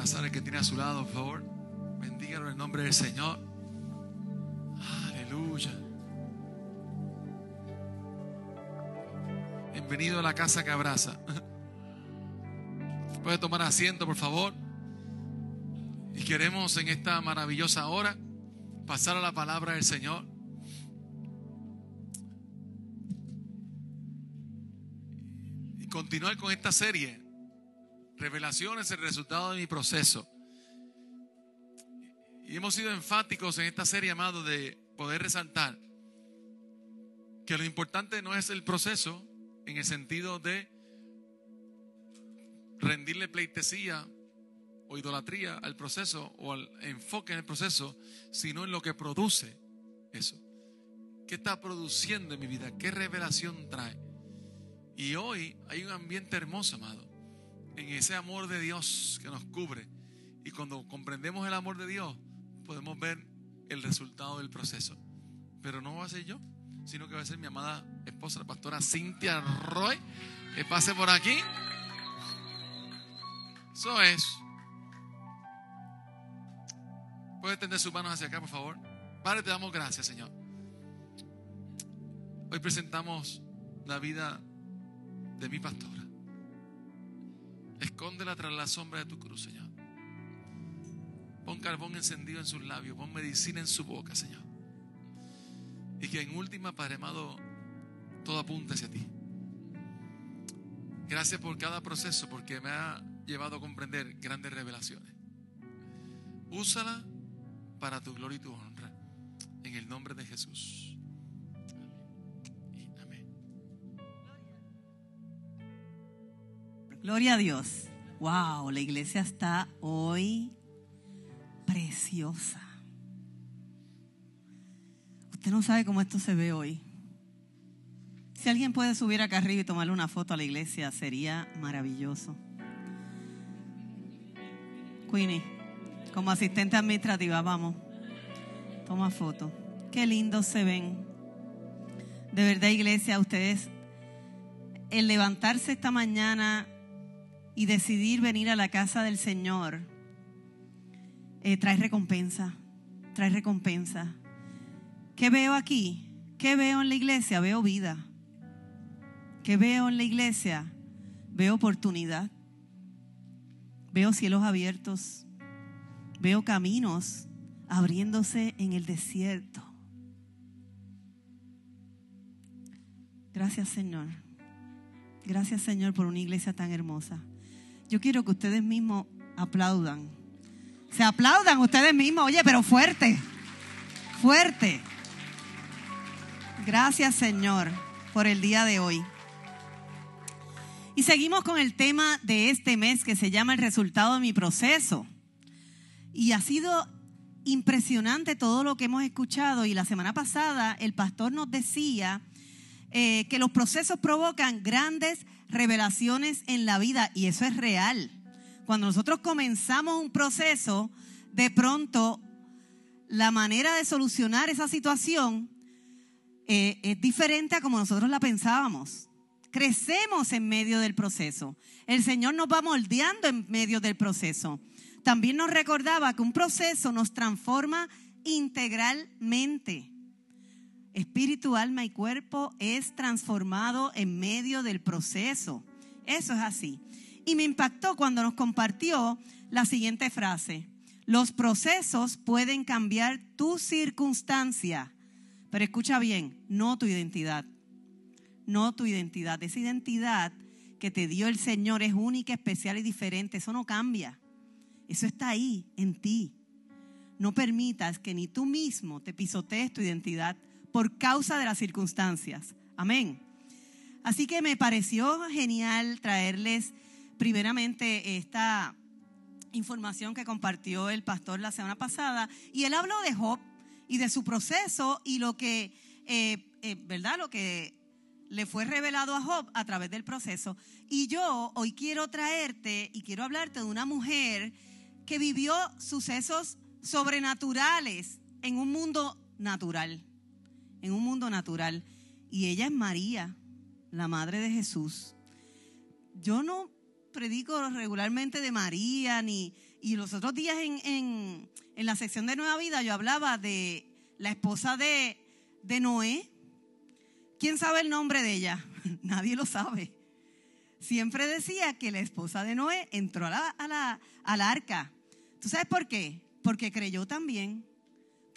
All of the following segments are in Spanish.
abrazar al que tiene a su lado, por favor. Bendígalo en el nombre del Señor. Aleluya. Bienvenido a la casa que abraza. Puede tomar asiento, por favor. Y queremos en esta maravillosa hora pasar a la palabra del Señor. Y continuar con esta serie. Revelaciones, el resultado de mi proceso. Y hemos sido enfáticos en esta serie, amado, de poder resaltar que lo importante no es el proceso en el sentido de rendirle pleitesía o idolatría al proceso o al enfoque en el proceso, sino en lo que produce eso. ¿Qué está produciendo en mi vida? ¿Qué revelación trae? Y hoy hay un ambiente hermoso, amado, en ese amor de Dios que nos cubre. Y cuando comprendemos el amor de Dios, podemos ver el resultado del proceso. Pero no va a ser yo, sino que va a ser mi amada esposa, la pastora Cintia Roy, que pase por aquí. Eso es. Puede tender sus manos hacia acá, por favor. Padre, te damos gracias, Señor. Hoy presentamos la vida de mi pastora. Escóndela tras la sombra de tu cruz, Señor. Pon carbón encendido en sus labios, pon medicina en su boca, Señor. Y que en última, Padre amado, todo apunte hacia ti. Gracias por cada proceso, porque me ha llevado a comprender grandes revelaciones. Úsala para tu gloria y tu honra. En el nombre de Jesús. Gloria a Dios. Wow, la iglesia está hoy preciosa. Usted no sabe cómo esto se ve hoy. Si alguien puede subir acá arriba y tomarle una foto a la iglesia, sería maravilloso. Queenie, como asistente administrativa, vamos. Toma foto. Qué lindos se ven. De verdad, iglesia, ustedes, el levantarse esta mañana y decidir venir a la casa del Señor, eh, trae recompensa, trae recompensa. ¿Qué veo aquí? ¿Qué veo en la iglesia? Veo vida. ¿Qué veo en la iglesia? Veo oportunidad. Veo cielos abiertos. Veo caminos abriéndose en el desierto. Gracias Señor. Gracias Señor por una iglesia tan hermosa. Yo quiero que ustedes mismos aplaudan. Se aplaudan ustedes mismos, oye, pero fuerte, fuerte. Gracias Señor por el día de hoy. Y seguimos con el tema de este mes que se llama el resultado de mi proceso. Y ha sido impresionante todo lo que hemos escuchado. Y la semana pasada el pastor nos decía eh, que los procesos provocan grandes revelaciones en la vida. Y eso es real. Cuando nosotros comenzamos un proceso, de pronto la manera de solucionar esa situación eh, es diferente a como nosotros la pensábamos. Crecemos en medio del proceso. El Señor nos va moldeando en medio del proceso. También nos recordaba que un proceso nos transforma integralmente. Espíritu, alma y cuerpo es transformado en medio del proceso. Eso es así. Y me impactó cuando nos compartió la siguiente frase. Los procesos pueden cambiar tu circunstancia, pero escucha bien, no tu identidad. No tu identidad. Esa identidad que te dio el Señor es única, especial y diferente. Eso no cambia. Eso está ahí, en ti. No permitas que ni tú mismo te pisotees tu identidad por causa de las circunstancias. Amén. Así que me pareció genial traerles primeramente esta información que compartió el pastor la semana pasada. Y él habló de Job y de su proceso y lo que, eh, eh, ¿verdad? Lo que le fue revelado a Job a través del proceso. Y yo hoy quiero traerte y quiero hablarte de una mujer que vivió sucesos sobrenaturales en un mundo natural, en un mundo natural. Y ella es María, la madre de Jesús. Yo no predico regularmente de María, ni, y los otros días en, en, en la sección de Nueva Vida yo hablaba de la esposa de, de Noé. ¿Quién sabe el nombre de ella? Nadie lo sabe. Siempre decía que la esposa de Noé entró a la, a la, al arca. ¿Tú sabes por qué? Porque creyó también.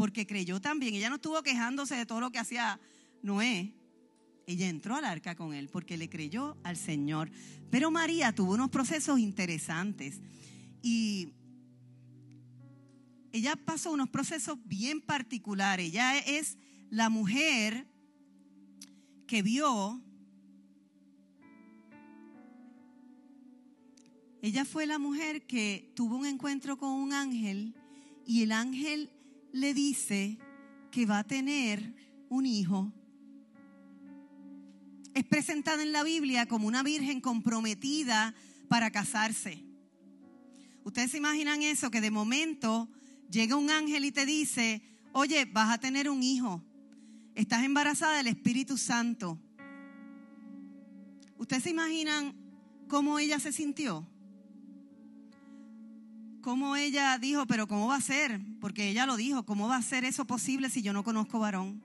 Porque creyó también. Ella no estuvo quejándose de todo lo que hacía Noé. Ella entró al arca con él porque le creyó al Señor. Pero María tuvo unos procesos interesantes. Y ella pasó unos procesos bien particulares. Ella es la mujer que vio, ella fue la mujer que tuvo un encuentro con un ángel y el ángel le dice que va a tener un hijo. Es presentada en la Biblia como una virgen comprometida para casarse. Ustedes se imaginan eso, que de momento llega un ángel y te dice, oye, vas a tener un hijo, estás embarazada del Espíritu Santo. ¿Ustedes se imaginan cómo ella se sintió? Cómo ella dijo, pero ¿cómo va a ser? Porque ella lo dijo, ¿cómo va a ser eso posible si yo no conozco varón?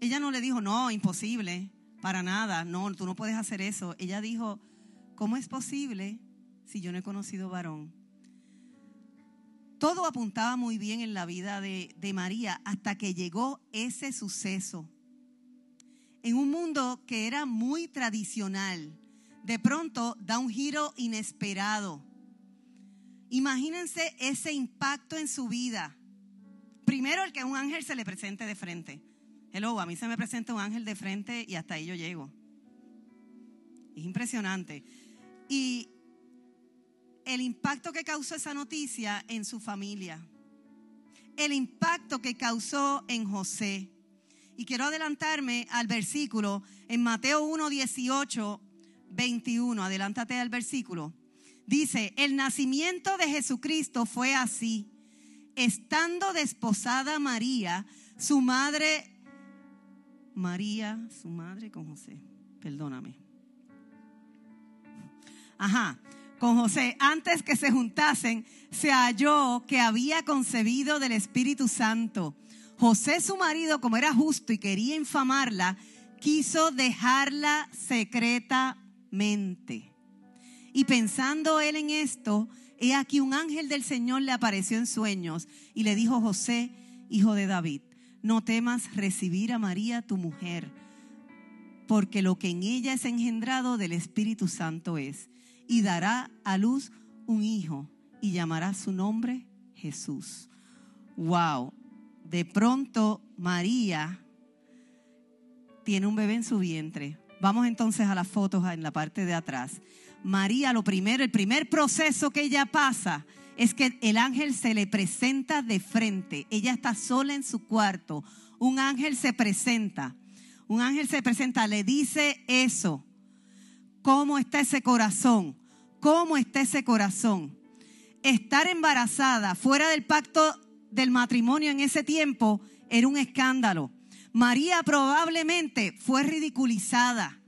Ella no le dijo, no, imposible, para nada, no, tú no puedes hacer eso. Ella dijo, ¿cómo es posible si yo no he conocido varón? Todo apuntaba muy bien en la vida de, de, María hasta que llegó ese suceso. En un mundo que era muy tradicional, de pronto da un giro inesperado. Imagínense ese impacto en su vida. Primero, el que un ángel se le presente de frente. Hello, a mí se me presenta un ángel de frente y hasta ahí yo llego. Es impresionante. Y el impacto que causó esa noticia en su familia, el impacto que causó en José. Y quiero adelantarme al versículo en Mateo 1, 18, 21. Adelántate al versículo. Dice, el nacimiento de Jesucristo fue así. Estando desposada María, su madre, María, su madre con José, perdóname. Ajá, con José, antes que se juntasen, se halló que había concebido del Espíritu Santo. José, su marido, como era justo y quería infamarla, quiso dejarla secretamente. Y pensando él en esto, he aquí un ángel del Señor le apareció en sueños y le dijo, José, hijo de David, no temas recibir a María, tu mujer, porque lo que en ella es engendrado del Espíritu Santo es y dará a luz un hijo y llamará su nombre Jesús. Wow, de pronto María tiene un bebé en su vientre. Vamos entonces a las fotos en la parte de atrás. María, lo primero, el primer proceso que ella pasa es que el ángel se le presenta de frente. Ella está sola en su cuarto. Un ángel se presenta. Un ángel se presenta, le dice eso. ¿Cómo está ese corazón? ¿Cómo está ese corazón? Estar embarazada fuera del pacto del matrimonio en ese tiempo era un escándalo. María probablemente fue ridiculizada,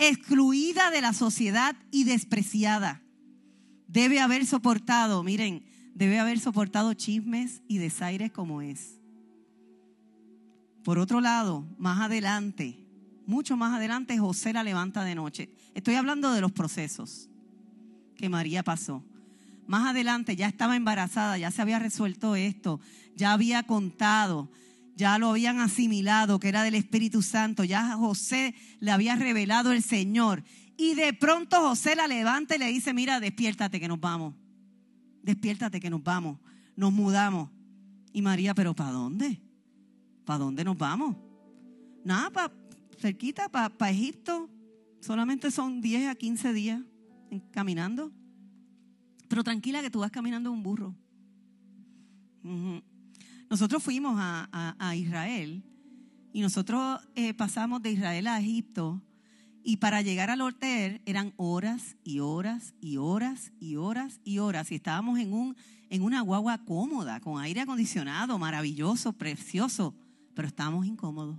excluida de la sociedad y despreciada. Debe haber soportado, miren, debe haber soportado chismes y desaires como es. Por otro lado, más adelante, mucho más adelante, José la levanta de noche. Estoy hablando de los procesos que María pasó. Más adelante ya estaba embarazada, ya se había resuelto esto, ya había contado, ya lo habían asimilado que era del Espíritu Santo, ya José le había revelado el Señor. Y de pronto José la levanta y le dice, mira, despiértate que nos vamos, despiértate que nos vamos, nos mudamos. Y María, pero ¿para dónde? ¿Para dónde nos vamos? Nada, para cerquita, para pa Egipto. Solamente son 10 a 15 días caminando. Pero tranquila que tú vas caminando un burro. Nosotros fuimos a, Israel y nosotros eh, pasamos de Israel a Egipto y para llegar al hotel eran horas y horas y horas y horas y horas y estábamos en, un, en una guagua cómoda, con aire acondicionado, maravilloso, precioso, pero estábamos incómodos.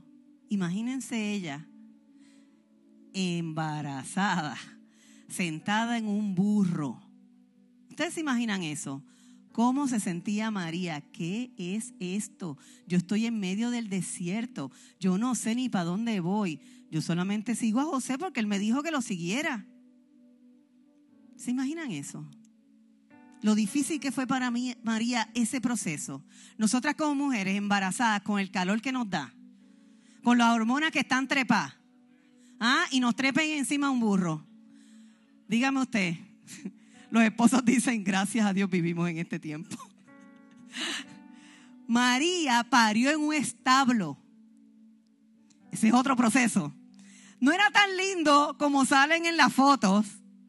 Imagínense ella embarazada sentada en un burro. ¿Ustedes se imaginan eso? ¿Cómo se sentía María? ¿Qué es esto? Yo estoy en medio del desierto. Yo no sé ni para dónde voy. Yo solamente sigo a José porque él me dijo que lo siguiera. ¿Se imaginan eso? Lo difícil que fue para mí, María, ese proceso. Nosotras como mujeres embarazadas, con el calor que nos da, con las hormonas que están trepadas, ¿ah? y nos trepen encima un burro. Dígame usted, los esposos dicen, gracias a Dios vivimos en este tiempo. María parió en un establo. Ese es otro proceso. No era tan lindo como salen en las fotos.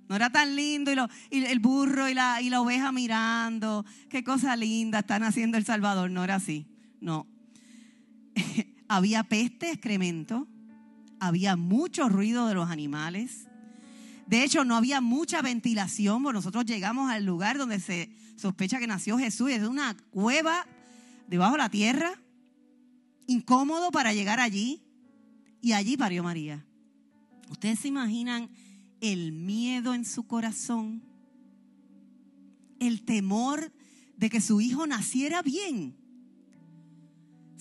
No era tan lindo y, el burro y la, oveja mirando. Qué cosa linda están haciendo El Salvador. No era así. No. había peste, excremento. Había mucho ruido de los animales. De hecho, no había mucha ventilación, porque nosotros llegamos al lugar donde se sospecha que nació Jesús, es una cueva debajo de la tierra, incómodo para llegar allí, y allí parió María. ¿Ustedes se imaginan el miedo en su corazón? El temor de que su hijo naciera bien.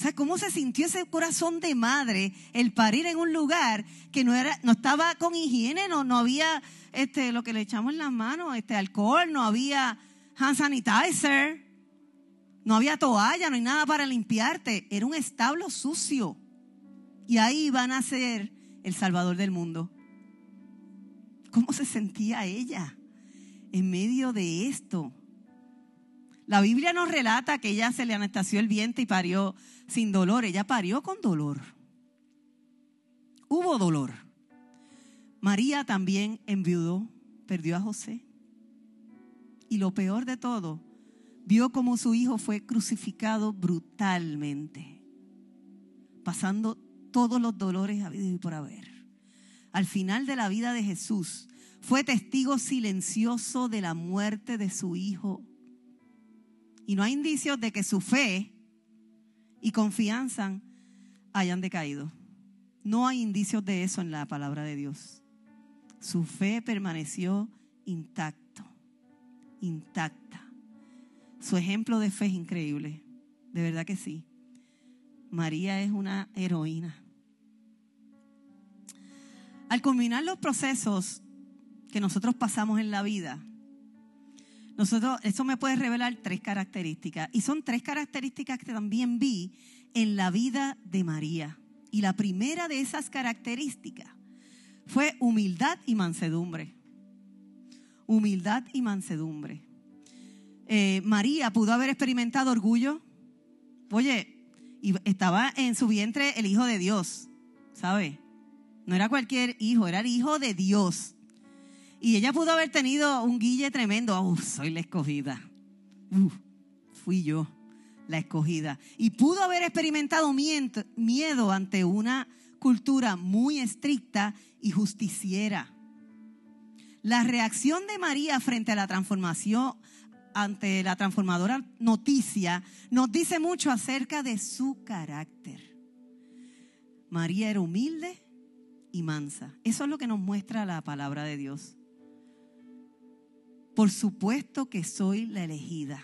¿Sabes cómo se sintió ese corazón de madre el parir en un lugar que no era, no estaba con higiene, no, no había este, lo que le echamos en las manos, este alcohol, no había hand sanitizer, no había toalla, no hay nada para limpiarte. Era un establo sucio. Y ahí van a ser el Salvador del mundo. ¿Cómo se sentía ella en medio de esto? La Biblia nos relata que ella se le anestasió el vientre y parió sin dolor. Ella parió con dolor. Hubo dolor. María también enviudó, perdió a José. Y lo peor de todo, vio como su hijo fue crucificado brutalmente, pasando todos los dolores habidos y por haber. Al final de la vida de Jesús, fue testigo silencioso de la muerte de su hijo y no hay indicios de que su fe y confianza hayan decaído. No hay indicios de eso en la palabra de Dios. Su fe permaneció intacto, intacta. Su ejemplo de fe es increíble, de verdad que sí. María es una heroína. Al culminar los procesos que nosotros pasamos en la vida, nosotros, eso me puede revelar tres características. Y son tres características que también vi en la vida de María. Y la primera de esas características fue humildad y mansedumbre. Humildad y mansedumbre. Eh, María pudo haber experimentado orgullo. Oye, estaba en su vientre el Hijo de Dios, ¿sabe? No era cualquier hijo, era el Hijo de Dios. Y ella pudo haber tenido un guille tremendo. Uf, soy la escogida. Uf, fui yo la escogida. Y pudo haber experimentado miedo ante una cultura muy estricta y justiciera. La reacción de María frente a la transformación, ante la transformadora noticia, nos dice mucho acerca de su carácter. María era humilde y mansa. Eso es lo que nos muestra la palabra de Dios. Por supuesto que soy la elegida.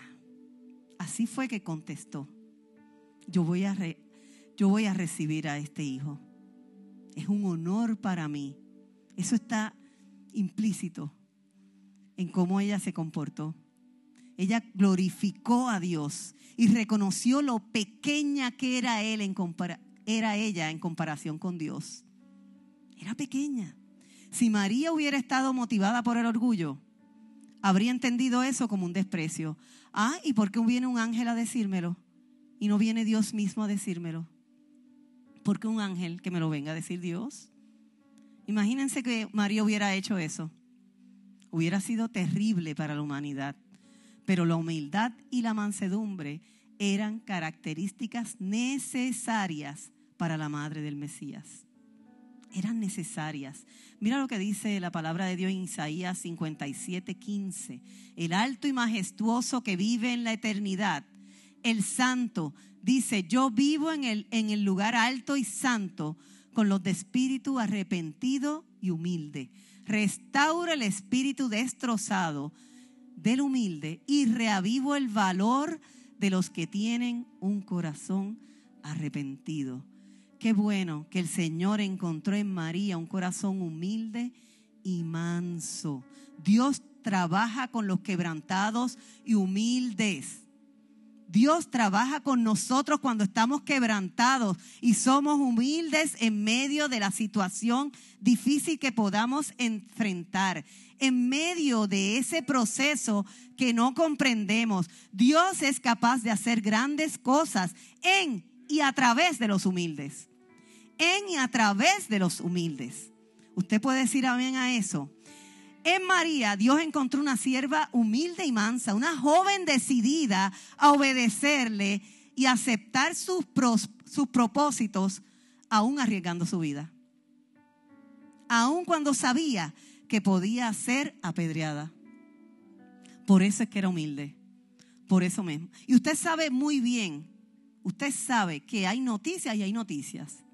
Así fue que contestó. Yo voy a, yo voy a recibir a este hijo. Es un honor para mí. Eso está implícito en cómo ella se comportó. Ella glorificó a Dios y reconoció lo pequeña que era él en era ella en comparación con Dios. Era pequeña. Si María hubiera estado motivada por el orgullo, habría entendido eso como un desprecio. Ah, ¿y por qué viene un ángel a decírmelo? Y no viene Dios mismo a decírmelo. ¿Por qué un ángel que me lo venga a decir Dios? Imagínense que María hubiera hecho eso. Hubiera sido terrible para la humanidad. Pero la humildad y la mansedumbre eran características necesarias para la madre del Mesías eran necesarias. Mira lo que dice la palabra de Dios en Isaías 57, 15. El alto y majestuoso que vive en la eternidad, el santo, dice, yo vivo en el, en el lugar alto y santo con los de espíritu arrepentido y humilde. restauro el espíritu destrozado del humilde y reavivo el valor de los que tienen un corazón arrepentido. Qué bueno que el Señor encontró en María un corazón humilde y manso. Dios trabaja con los quebrantados y humildes. Dios trabaja con nosotros cuando estamos quebrantados y somos humildes en medio de la situación difícil que podamos enfrentar. En medio de ese proceso que no comprendemos, Dios es capaz de hacer grandes cosas en y a través de los humildes. En y a través de los humildes. Usted puede decir amén a eso. En María Dios encontró una sierva humilde y mansa, una joven decidida a obedecerle y aceptar sus, sus propósitos, aún arriesgando su vida. Aún cuando sabía que podía ser apedreada. Por eso es que era humilde. Por eso mismo. Y usted sabe muy bien, usted sabe que hay noticias y hay noticias.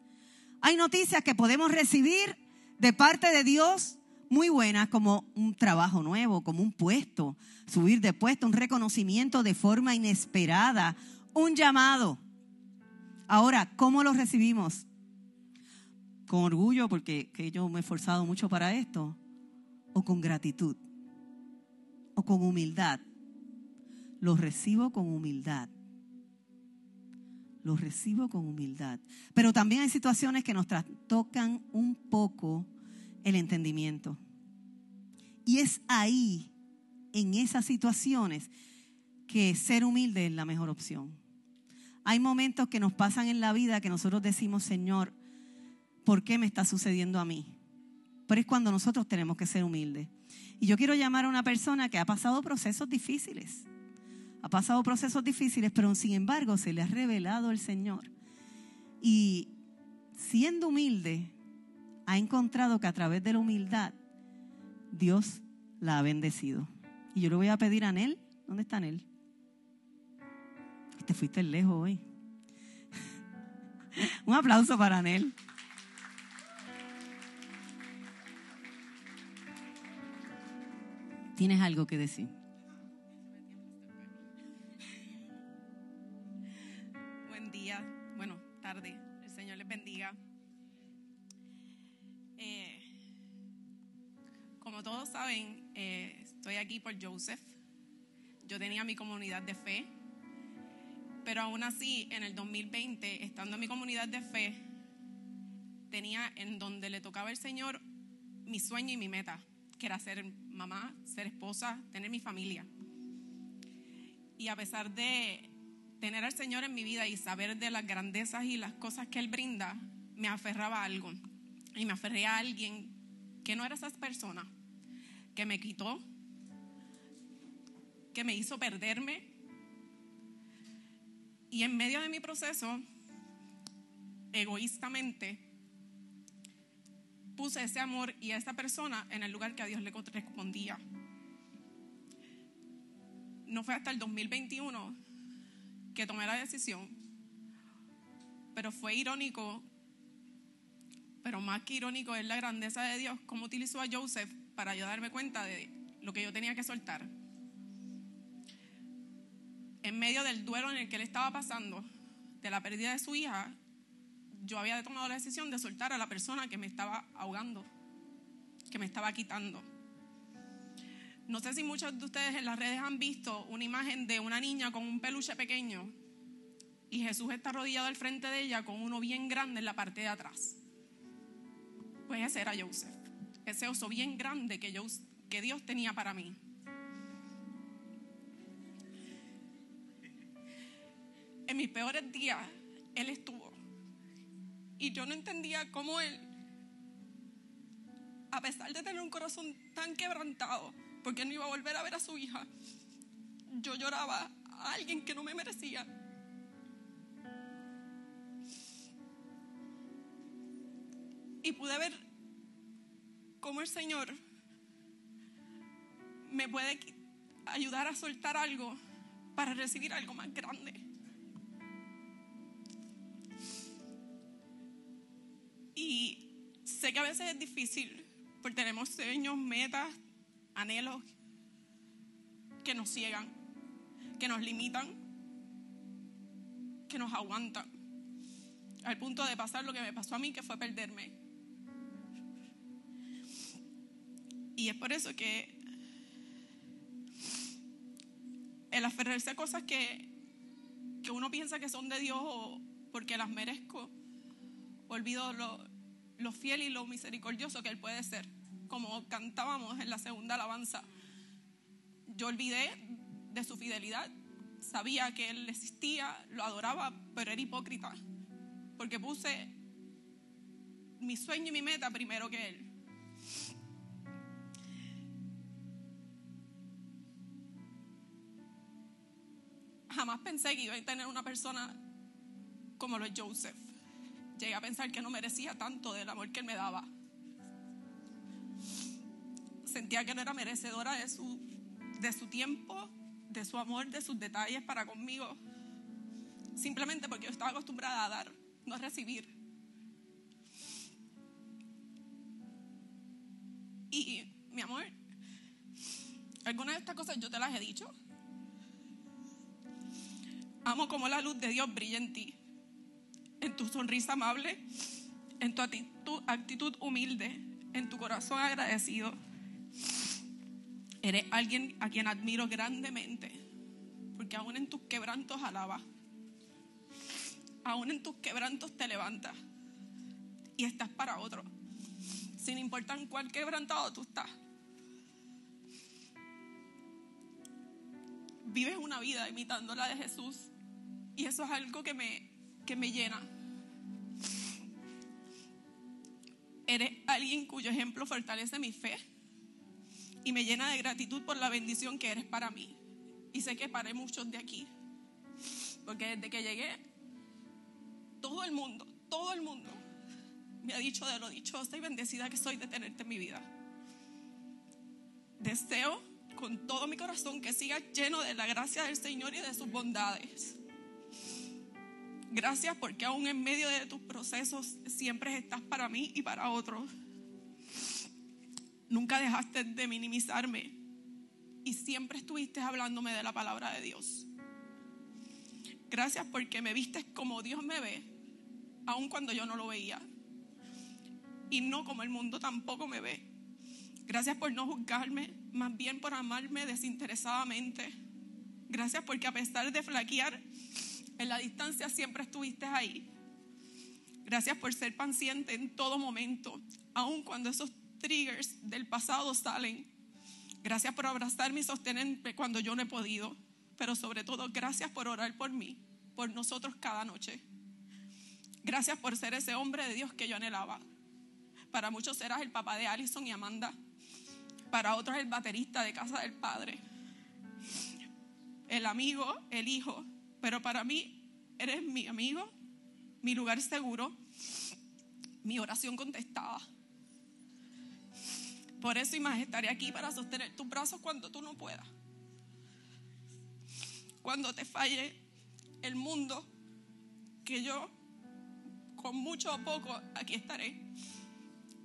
Hay noticias que podemos recibir de parte de Dios muy buenas como un trabajo nuevo, como un puesto, subir de puesto, un reconocimiento de forma inesperada, un llamado. Ahora, ¿cómo lo recibimos? ¿Con orgullo porque yo me he esforzado mucho para esto? ¿O con gratitud? ¿O con humildad? Lo recibo con humildad. Lo recibo con humildad. Pero también hay situaciones que nos tocan un poco el entendimiento. Y es ahí, en esas situaciones, que ser humilde es la mejor opción. Hay momentos que nos pasan en la vida que nosotros decimos, Señor, ¿por qué me está sucediendo a mí? Pero es cuando nosotros tenemos que ser humildes. Y yo quiero llamar a una persona que ha pasado procesos difíciles. Ha pasado procesos difíciles, pero sin embargo se le ha revelado el Señor. Y siendo humilde, ha encontrado que a través de la humildad Dios la ha bendecido. Y yo le voy a pedir a Anel, ¿dónde está Anel? Te fuiste lejos hoy. Un aplauso para Anel. ¿Tienes algo que decir? Saben, eh, estoy aquí por Joseph. Yo tenía mi comunidad de fe, pero aún así, en el 2020, estando en mi comunidad de fe, tenía en donde le tocaba el Señor mi sueño y mi meta, que era ser mamá, ser esposa, tener mi familia. Y a pesar de tener al Señor en mi vida y saber de las grandezas y las cosas que Él brinda, me aferraba a algo. Y me aferré a alguien que no era esa persona que me quitó, que me hizo perderme. Y en medio de mi proceso, egoístamente, puse ese amor y a esa persona en el lugar que a Dios le correspondía. No fue hasta el 2021 que tomé la decisión, pero fue irónico, pero más que irónico es la grandeza de Dios, cómo utilizó a Joseph para yo darme cuenta de lo que yo tenía que soltar. En medio del duelo en el que él estaba pasando, de la pérdida de su hija, yo había tomado la decisión de soltar a la persona que me estaba ahogando, que me estaba quitando. No sé si muchos de ustedes en las redes han visto una imagen de una niña con un peluche pequeño y Jesús está arrodillado al frente de ella con uno bien grande en la parte de atrás. Pues ese era Joseph ese oso bien grande que, yo, que Dios tenía para mí. En mis peores días, Él estuvo. Y yo no entendía cómo Él, a pesar de tener un corazón tan quebrantado, porque no iba a volver a ver a su hija, yo lloraba a alguien que no me merecía. Y pude ver cómo el Señor me puede ayudar a soltar algo para recibir algo más grande. Y sé que a veces es difícil Porque tenemos sueños, metas, anhelos que nos ciegan, que nos limitan, que nos aguantan. Al punto de pasar lo que me pasó a mí, que fue perderme. Y es por eso que el aferrarse a cosas que, que uno piensa que son de Dios o porque las merezco, olvido lo, lo fiel y lo misericordioso que Él puede ser. Como cantábamos en la segunda alabanza, yo olvidé de su fidelidad, sabía que Él existía, lo adoraba, pero era hipócrita, porque puse mi sueño y mi meta primero que Él. Jamás pensé que iba a tener una persona como lo es Joseph. Llegué a pensar que no merecía tanto del amor que él me daba. Sentía que no era merecedora de su, de su tiempo, de su amor, de sus detalles para conmigo. Simplemente porque yo estaba acostumbrada a dar, no a recibir. Y mi amor, algunas de estas cosas yo te las he dicho. Amo como la luz de Dios brilla en ti, en tu sonrisa amable, en tu actitud, humilde, en tu corazón agradecido. Eres alguien a quien admiro grandemente, porque aún en tus quebrantos alaba, aún en tus quebrantos te levantas y estás para otro, sin importar en cuál quebrantado tú estás. Vives una vida imitando la de Jesús y eso es algo que me, que me llena. Eres alguien cuyo ejemplo fortalece mi fe y me llena de gratitud por la bendición que eres para mí. Y sé que para muchos de aquí. Porque desde que llegué, todo el mundo, todo el mundo me ha dicho de lo dichosa y bendecida que soy de tenerte en mi vida. Deseo con todo mi corazón que sigas lleno de la gracia del Señor y de sus bondades. Gracias porque aún en medio de tus procesos siempre estás para mí y para otros. Nunca dejaste de minimizarme y siempre estuviste hablándome de la palabra de Dios. Gracias porque me vistes como Dios me ve, aun cuando yo no lo veía. Y no como el mundo tampoco me ve. Gracias por no juzgarme, más bien por amarme desinteresadamente. Gracias porque a pesar de flaquear, en la distancia siempre estuviste ahí. Gracias por ser paciente en todo momento, aun cuando esos triggers del pasado salen. Gracias por abrazarme y sostenerme cuando yo no he podido. Pero sobre todo, gracias por orar por mí, por nosotros cada noche. Gracias por ser ese hombre de Dios que yo anhelaba. Para muchos eras el papá de Allison y Amanda. Para otros el baterista de casa del padre. El amigo, el hijo, pero para mí eres mi amigo, mi lugar seguro, mi oración contestada. Por eso y más estaré aquí para sostener tus brazos cuando tú no puedas. Cuando te falle el mundo, que yo con mucho o poco aquí estaré.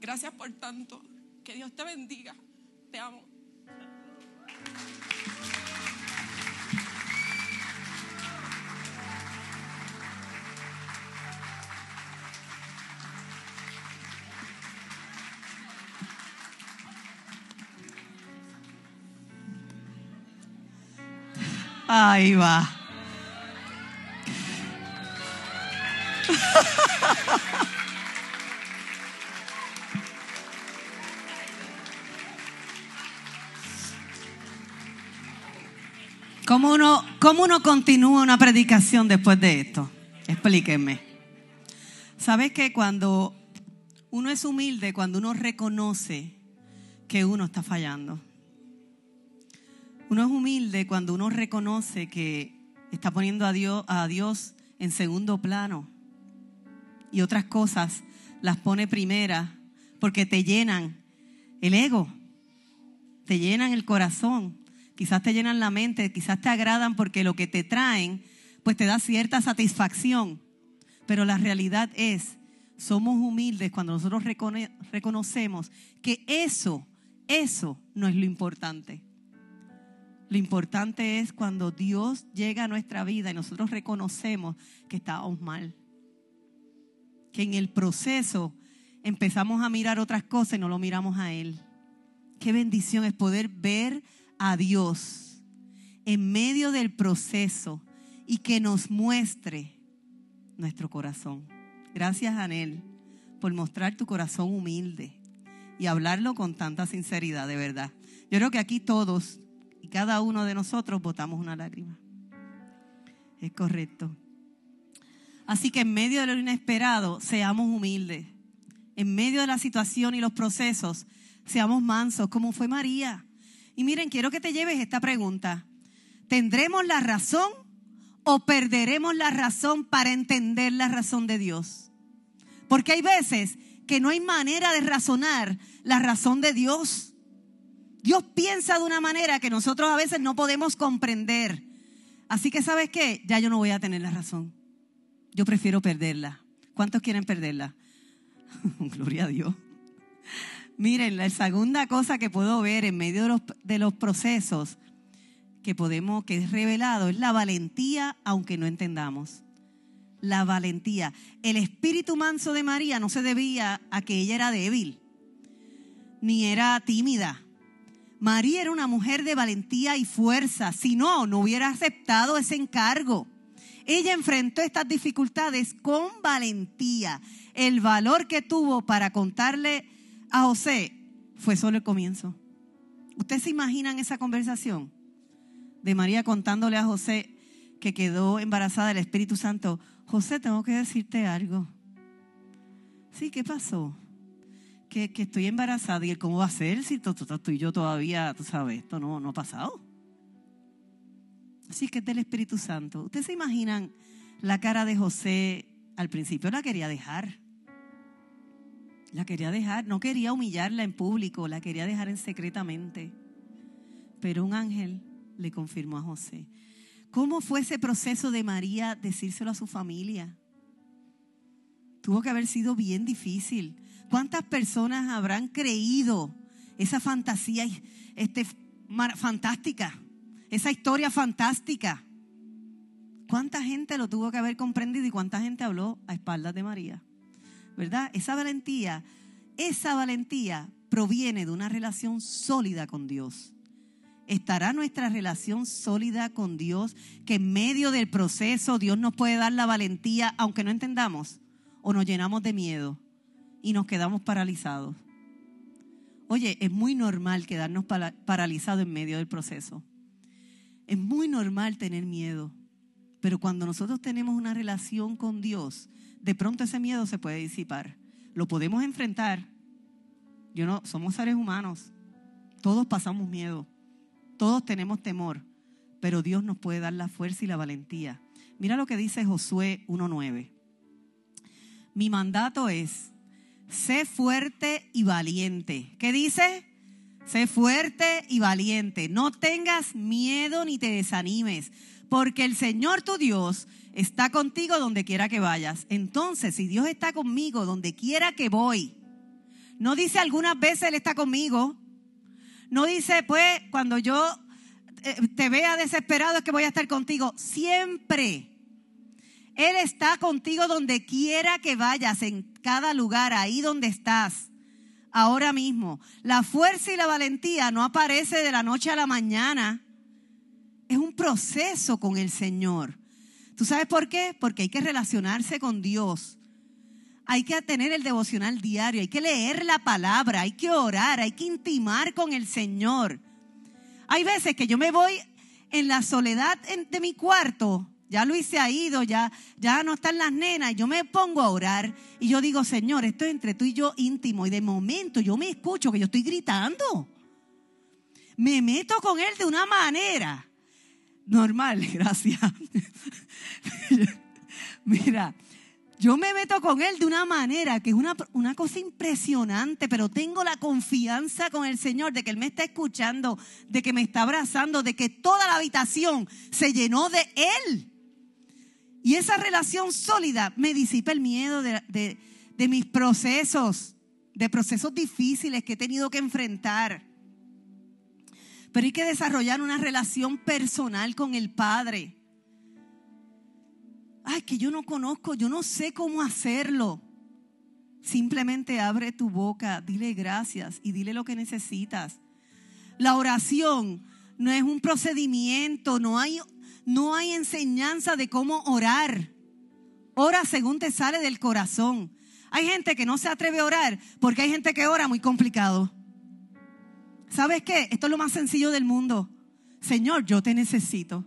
Gracias por tanto. Que Dios te bendiga. Te amo. Ahí va. ¿Cómo uno, ¿Cómo uno continúa una predicación después de esto? Explíquenme. ¿Sabes que cuando uno es humilde, cuando uno reconoce que uno está fallando? Uno es humilde cuando uno reconoce que está poniendo a Dios, a Dios en segundo plano y otras cosas las pone primera porque te llenan el ego, te llenan el corazón, quizás te llenan la mente, quizás te agradan porque lo que te traen pues te da cierta satisfacción, pero la realidad es, somos humildes cuando nosotros recono- reconocemos que eso, eso no es lo importante. Lo importante es cuando Dios llega a nuestra vida y nosotros reconocemos que estábamos mal. Que en el proceso empezamos a mirar otras cosas y no lo miramos a Él. Qué bendición es poder ver a Dios en medio del proceso y que nos muestre nuestro corazón. Gracias, Anel, por mostrar tu corazón humilde y hablarlo con tanta sinceridad, de verdad. Yo creo que aquí todos cada uno de nosotros botamos una lágrima. Es correcto. Así que en medio de lo inesperado, seamos humildes. En medio de la situación y los procesos, seamos mansos, como fue María. Y miren, quiero que te lleves esta pregunta. ¿Tendremos la razón o perderemos la razón para entender la razón de Dios? Porque hay veces que no hay manera de razonar la razón de Dios. Dios piensa de una manera que nosotros a veces no podemos comprender. Así que, ¿sabes qué? Ya yo no voy a tener la razón. Yo prefiero perderla. ¿Cuántos quieren perderla? Gloria a Dios. Miren, la segunda cosa que puedo ver en medio de los, procesos que podemos, que es revelado, es la valentía, aunque no entendamos. La valentía. El espíritu manso de María no se debía a que ella era débil, ni era tímida. María era una mujer de valentía y fuerza. Si no, no hubiera aceptado ese encargo. Ella enfrentó estas dificultades con valentía. El valor que tuvo para contarle a José fue solo el comienzo. ¿Ustedes se imaginan esa conversación de María contándole a José que quedó embarazada del Espíritu Santo? José, tengo que decirte algo. Sí, ¿qué pasó? Que, estoy embarazada y él, ¿cómo va a ser si tú y yo todavía, tú sabes, esto no, no ha pasado? Así que es del Espíritu Santo. ¿Ustedes se imaginan la cara de José al principio? La quería dejar. La quería dejar. No quería humillarla en público, la quería dejar en secretamente. Pero un ángel le confirmó a José. ¿Cómo fue ese proceso de María decírselo a su familia? Tuvo que haber sido bien difícil. ¿Cuántas personas habrán creído esa fantasía este, fantástica? Esa historia fantástica. ¿Cuánta gente lo tuvo que haber comprendido y cuánta gente habló a espaldas de María? ¿Verdad? Esa valentía, esa valentía proviene de una relación sólida con Dios. ¿Estará nuestra relación sólida con Dios que en medio del proceso Dios nos puede dar la valentía aunque no entendamos? ¿O nos llenamos de miedo y nos quedamos paralizados? Oye, es muy normal quedarnos para- paralizados en medio del proceso. Es muy normal tener miedo, pero cuando nosotros tenemos una relación con Dios, de pronto ese miedo se puede disipar. Lo podemos enfrentar. Yo no, somos seres humanos. Todos pasamos miedo. Todos tenemos temor, pero Dios nos puede dar la fuerza y la valentía. Mira lo que dice Josué 1:9. Mi mandato es sé fuerte y valiente. ¿Qué dice? Sé fuerte y valiente. No tengas miedo ni te desanimes, porque el Señor tu Dios está contigo donde quiera que vayas. Entonces, si Dios está conmigo donde quiera que voy, no dice algunas veces Él está conmigo. No dice, pues, cuando yo eh, te vea desesperado es que voy a estar contigo. Siempre. Él está contigo donde quiera que vayas, en cada lugar, ahí donde estás ahora mismo. La fuerza y la valentía no aparece de la noche a la mañana. Es un proceso con el Señor. ¿Tú sabes por qué? Porque hay que relacionarse con Dios. Hay que tener el devocional diario, hay que leer la palabra, hay que orar, hay que intimar con el Señor. Hay veces que yo me voy en la soledad de mi cuarto, ya Luis se ha ido, ya, ya no están las nenas, yo me pongo a orar y yo digo, Señor, esto es entre tú y yo íntimo y de momento yo me escucho que yo estoy gritando. Me meto con Él de una manera normal, gracias. Mira, yo me meto con Él de una manera que es una, una cosa impresionante, pero tengo la confianza con el Señor de que Él me está escuchando, de que me está abrazando, de que toda la habitación se llenó de Él. Y esa relación sólida me disipa el miedo de, de- de mis procesos, de procesos difíciles que he tenido que enfrentar. Pero hay que desarrollar una relación personal con el Padre. Ay, que yo no conozco, yo no sé cómo hacerlo. Simplemente abre tu boca, dile gracias y dile lo que necesitas. La oración no es un procedimiento, no hay, no hay enseñanza de cómo orar. Ora según te sale del corazón. Hay gente que no se atreve a orar porque hay gente que ora muy complicado. ¿Sabes qué? Esto es lo más sencillo del mundo. Señor, yo te necesito.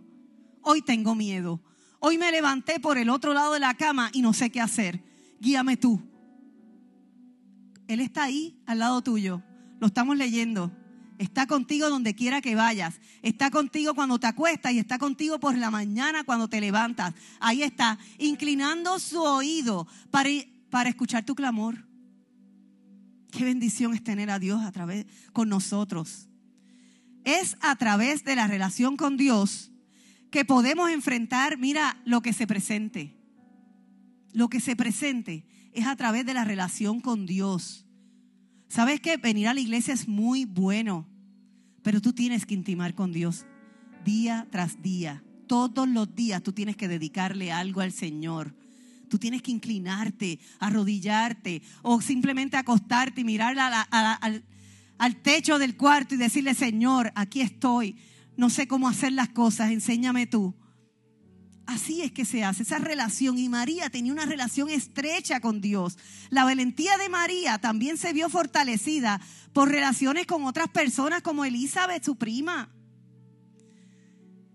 Hoy tengo miedo. Hoy me levanté por el otro lado de la cama y no sé qué hacer. Guíame tú. Él está ahí al lado tuyo. Lo estamos leyendo. Está contigo donde quiera que vayas. Está contigo cuando te acuestas y está contigo por la mañana cuando te levantas. Ahí está, inclinando su oído para, para escuchar tu clamor. Qué bendición es tener a Dios a través con nosotros. Es a través de la relación con Dios que podemos enfrentar, mira, lo que se presente. Lo que se presente es a través de la relación con Dios. ¿Sabes qué? Venir a la iglesia es muy bueno, pero tú tienes que intimar con Dios día tras día. Todos los días tú tienes que dedicarle algo al Señor. Tú tienes que inclinarte, arrodillarte o simplemente acostarte y mirar al, al techo del cuarto y decirle, Señor, aquí estoy. No sé cómo hacer las cosas, enséñame tú. Así es que se hace esa relación. Y María tenía una relación estrecha con Dios. La valentía de María también se vio fortalecida por relaciones con otras personas como Elizabeth, su prima.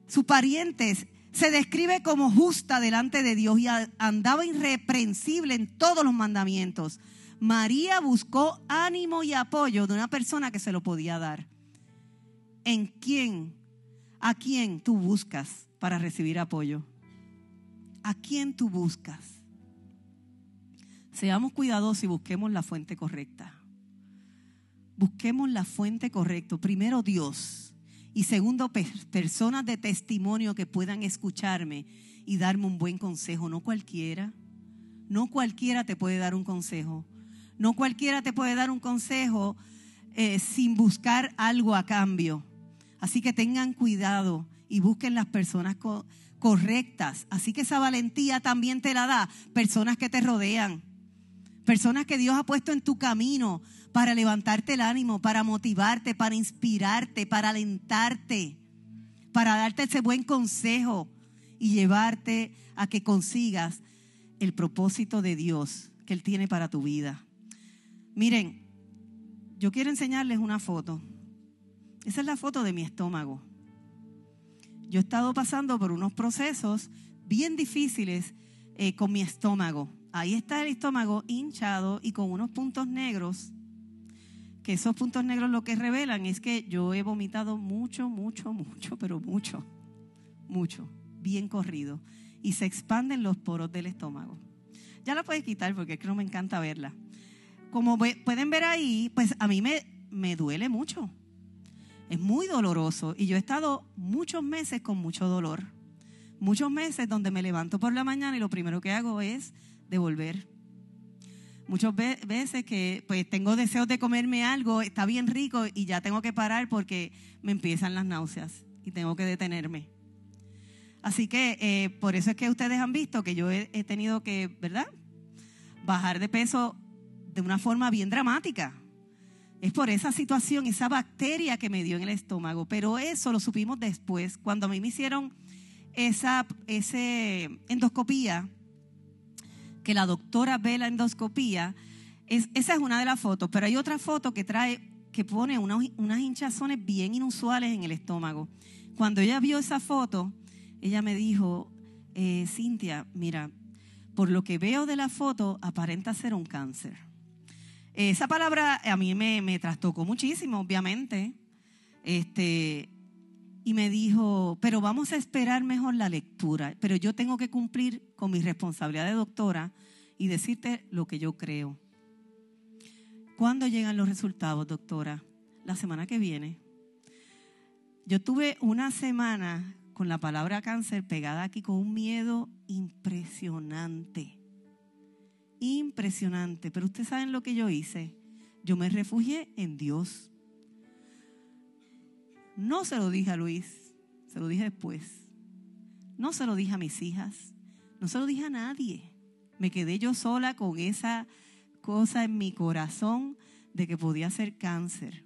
Sus parientes se describe como justa delante de Dios y andaba irreprensible en todos los mandamientos. María buscó ánimo y apoyo de una persona que se lo podía dar. ¿En quién? ¿A quién tú buscas para recibir apoyo? ¿A quién tú buscas? Seamos cuidadosos y busquemos la fuente correcta. Busquemos la fuente correcta. Primero Dios. Y segundo, personas de testimonio que puedan escucharme y darme un buen consejo. No cualquiera. No cualquiera te puede dar un consejo. No cualquiera te puede dar un consejo eh, sin buscar algo a cambio. Así que tengan cuidado y busquen las personas correctas. Así que esa valentía también te la da personas que te rodean, personas que Dios ha puesto en tu camino para levantarte el ánimo, para motivarte, para inspirarte, para alentarte, para darte ese buen consejo y llevarte a que consigas el propósito de Dios que Él tiene para tu vida. Miren, yo quiero enseñarles una foto. Esa es la foto de mi estómago yo he estado pasando por unos procesos bien difíciles eh, con mi estómago. Ahí está el estómago hinchado y con unos puntos negros, que esos puntos negros lo que revelan es que yo he vomitado mucho, mucho, mucho, pero mucho, mucho, bien corrido. Y se expanden los poros del estómago. Ya la puedes quitar porque es que no me encanta verla. Como pueden ver ahí, pues a mí me, me duele mucho. Es muy doloroso y yo he estado muchos meses con mucho dolor. Muchos meses donde me levanto por la mañana y lo primero que hago es devolver. Muchas veces que pues tengo deseos de comerme algo, está bien rico y ya tengo que parar porque me empiezan las náuseas y tengo que detenerme. Así que eh, por eso es que ustedes han visto que yo he tenido que, ¿verdad? Bajar de peso de una forma bien dramática. Es por esa situación, esa bacteria que me dio en el estómago. Pero eso lo supimos después, cuando a mí me hicieron esa ese endoscopía, que la doctora ve la endoscopía. Es, esa es una de las fotos, pero hay otra foto que trae, que pone unas hinchazones bien inusuales en el estómago. Cuando ella vio esa foto, ella me dijo, eh, Cintia, mira, por lo que veo de la foto, aparenta ser un cáncer. Esa palabra a mí me, me trastocó muchísimo, obviamente. Este, y me dijo, pero vamos a esperar mejor la lectura, pero yo tengo que cumplir con mi responsabilidad de doctora y decirte lo que yo creo. ¿Cuándo llegan los resultados, doctora? La semana que viene. Yo tuve una semana con la palabra cáncer pegada aquí con un miedo impresionante impresionante. Pero ustedes saben lo que yo hice. Yo me refugié en Dios. No se lo dije a Luis, se lo dije después. No se lo dije a mis hijas, no se lo dije a nadie. Me quedé yo sola con esa cosa en mi corazón de que podía ser cáncer.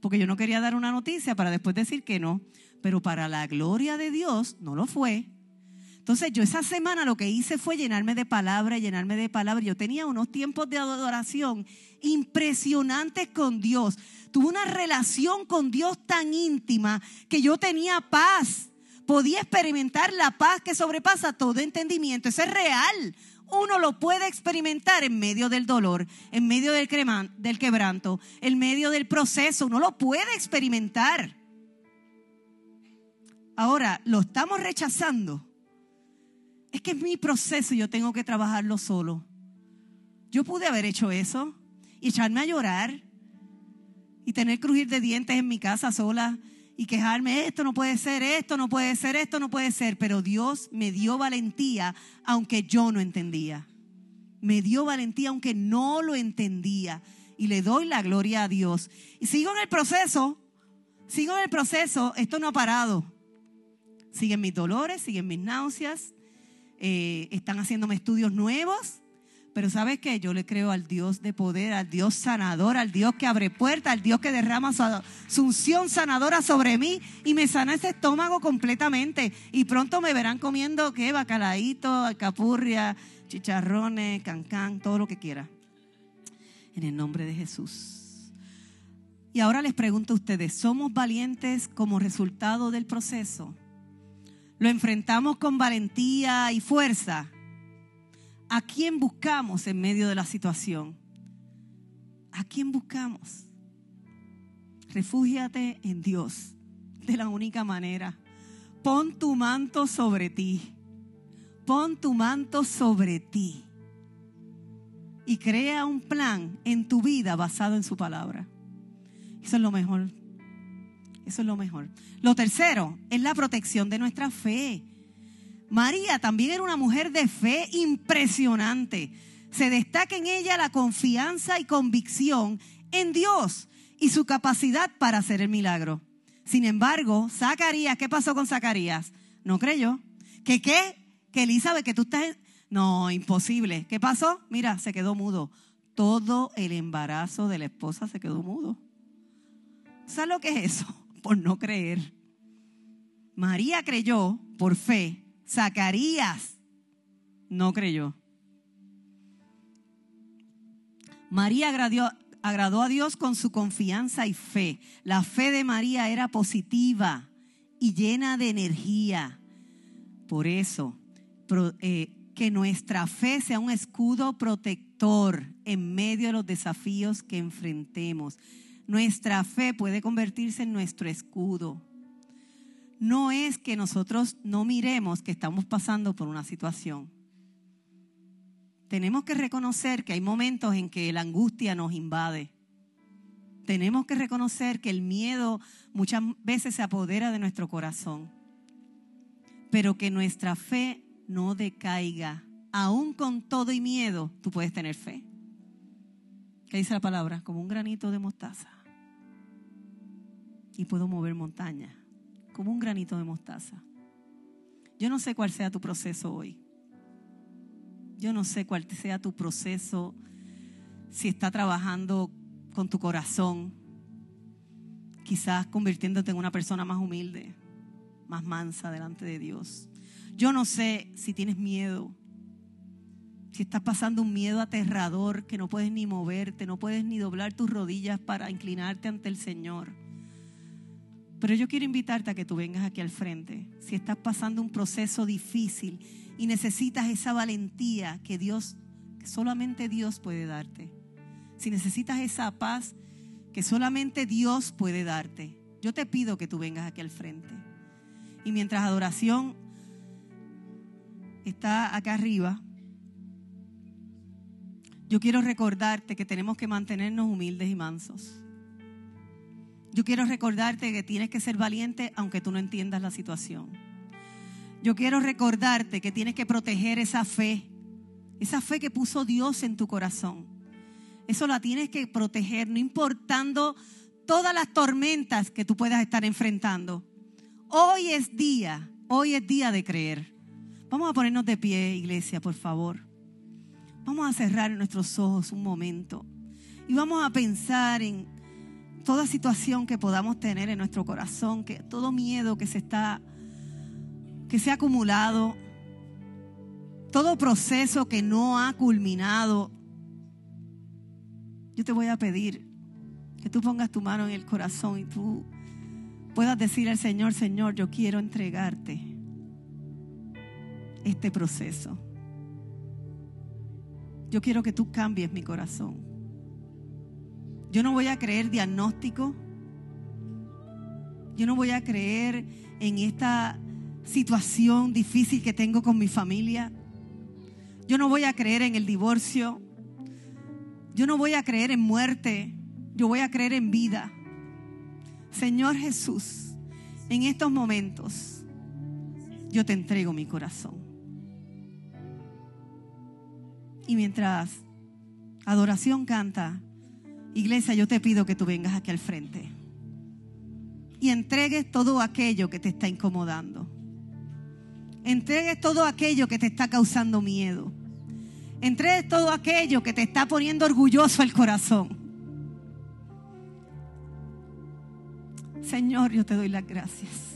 Porque yo no quería dar una noticia para después decir que no. Pero para la gloria de Dios no lo fue. Entonces yo esa semana lo que hice fue llenarme de palabras, llenarme de palabras. Yo tenía unos tiempos de adoración impresionantes con Dios. Tuve una relación con Dios tan íntima que yo tenía paz. Podía experimentar la paz que sobrepasa todo entendimiento. Eso es real uno lo puede experimentar en medio del dolor, en medio del, del quebranto, en medio del proceso. Uno lo puede experimentar. Ahora, lo estamos rechazando. Es que es mi proceso y yo tengo que trabajarlo solo. Yo pude haber hecho eso y echarme a llorar y tener crujir de dientes en mi casa sola y quejarme, esto no puede ser, esto no puede ser, esto no puede ser, pero Dios me dio valentía aunque yo no entendía. Me dio valentía aunque no lo entendía y le doy la gloria a Dios. Y sigo en el proceso, sigo en el proceso, esto no ha parado. Siguen mis dolores, siguen mis náuseas, eh, están haciéndome estudios nuevos pero ¿sabes qué? Yo le creo al Dios de poder, al Dios sanador, al Dios que abre puertas, al Dios que derrama su, unción sanadora sobre mí y me sana ese estómago completamente. Y pronto me verán comiendo, ¿qué? Bacalaíto, alcapurria, chicharrones, cancán, todo lo que quiera. En el nombre de Jesús. Y ahora les pregunto a ustedes, ¿somos valientes como resultado del proceso? ¿Lo enfrentamos con valentía y fuerza? ¿A quién buscamos en medio de la situación? ¿A quién buscamos? Refúgiate en Dios de la única manera. Pon tu manto sobre ti. Pon tu manto sobre ti. Y crea un plan en tu vida basado en su palabra. Eso es lo mejor. Eso es lo mejor. Lo tercero es la protección de nuestra fe. María también era una mujer de fe impresionante. Se destaca en ella la confianza y convicción en Dios y su capacidad para hacer el milagro. Sin embargo, Zacarías, ¿qué pasó con Zacarías? No creyó. ¿Que qué? Que Elizabeth, que tú estás... No, imposible. ¿Qué pasó? Mira, se quedó mudo. Todo el embarazo de la esposa se quedó mudo. ¿Sabes lo que es eso? Por no creer. María creyó por fe Zacarías no creyó. María agradó, a Dios con su confianza y fe. La fe de María era positiva y llena de energía. Por eso, eh, que nuestra fe sea un escudo protector en medio de los desafíos que enfrentemos. Nuestra fe puede convertirse en nuestro escudo no es que nosotros no miremos que estamos pasando por una situación. Tenemos que reconocer que hay momentos en que la angustia nos invade. Tenemos que reconocer que el miedo muchas veces se apodera de nuestro corazón. Pero que nuestra fe no decaiga. Aún con todo y miedo, tú puedes tener fe. ¿Qué dice la palabra? Como un granito de mostaza. Y puedo mover montañas como un granito de mostaza. Yo no sé cuál sea tu proceso hoy. Yo no sé cuál sea tu proceso, si está trabajando con tu corazón, quizás convirtiéndote en una persona más humilde, más mansa delante de Dios. Yo no sé si tienes miedo, si estás pasando un miedo aterrador que no puedes ni moverte, no puedes ni doblar tus rodillas para inclinarte ante el Señor. Pero yo quiero invitarte a que tú vengas aquí al frente. Si estás pasando un proceso difícil y necesitas esa valentía que Dios, que solamente Dios puede darte. Si necesitas esa paz que solamente Dios puede darte. Yo te pido que tú vengas aquí al frente. Y mientras adoración está acá arriba, yo quiero recordarte que tenemos que mantenernos humildes y mansos. Yo quiero recordarte que tienes que ser valiente aunque tú no entiendas la situación. Yo quiero recordarte que tienes que proteger esa fe Esa fe que puso Dios en tu corazón. Eso la tienes que proteger, no importando todas las tormentas que tú puedas estar enfrentando. Hoy es día, hoy es día de creer. Vamos a ponernos de pie, iglesia, por favor. Vamos a cerrar nuestros ojos un momento y vamos a pensar en toda situación que podamos tener en nuestro corazón, que todo miedo que se está que se ha acumulado, todo proceso que no ha culminado. Yo te voy a pedir que tú pongas tu mano en el corazón y tú puedas decir al Señor, Señor, yo quiero entregarte este proceso. Yo quiero que tú cambies mi corazón. Yo no voy a creer diagnóstico. Yo no voy a creer en esta situación difícil que tengo con mi familia. Yo no voy a creer en el divorcio. Yo no voy a creer en muerte. Yo voy a creer en vida. Señor Jesús, en estos momentos yo te entrego mi corazón. Y mientras adoración canta, iglesia, yo te pido que tú vengas aquí al frente y entregues todo aquello que te está incomodando. Entregues todo aquello que te está causando miedo. Entregues todo aquello que te está poniendo orgulloso el corazón. Señor, yo te doy las gracias.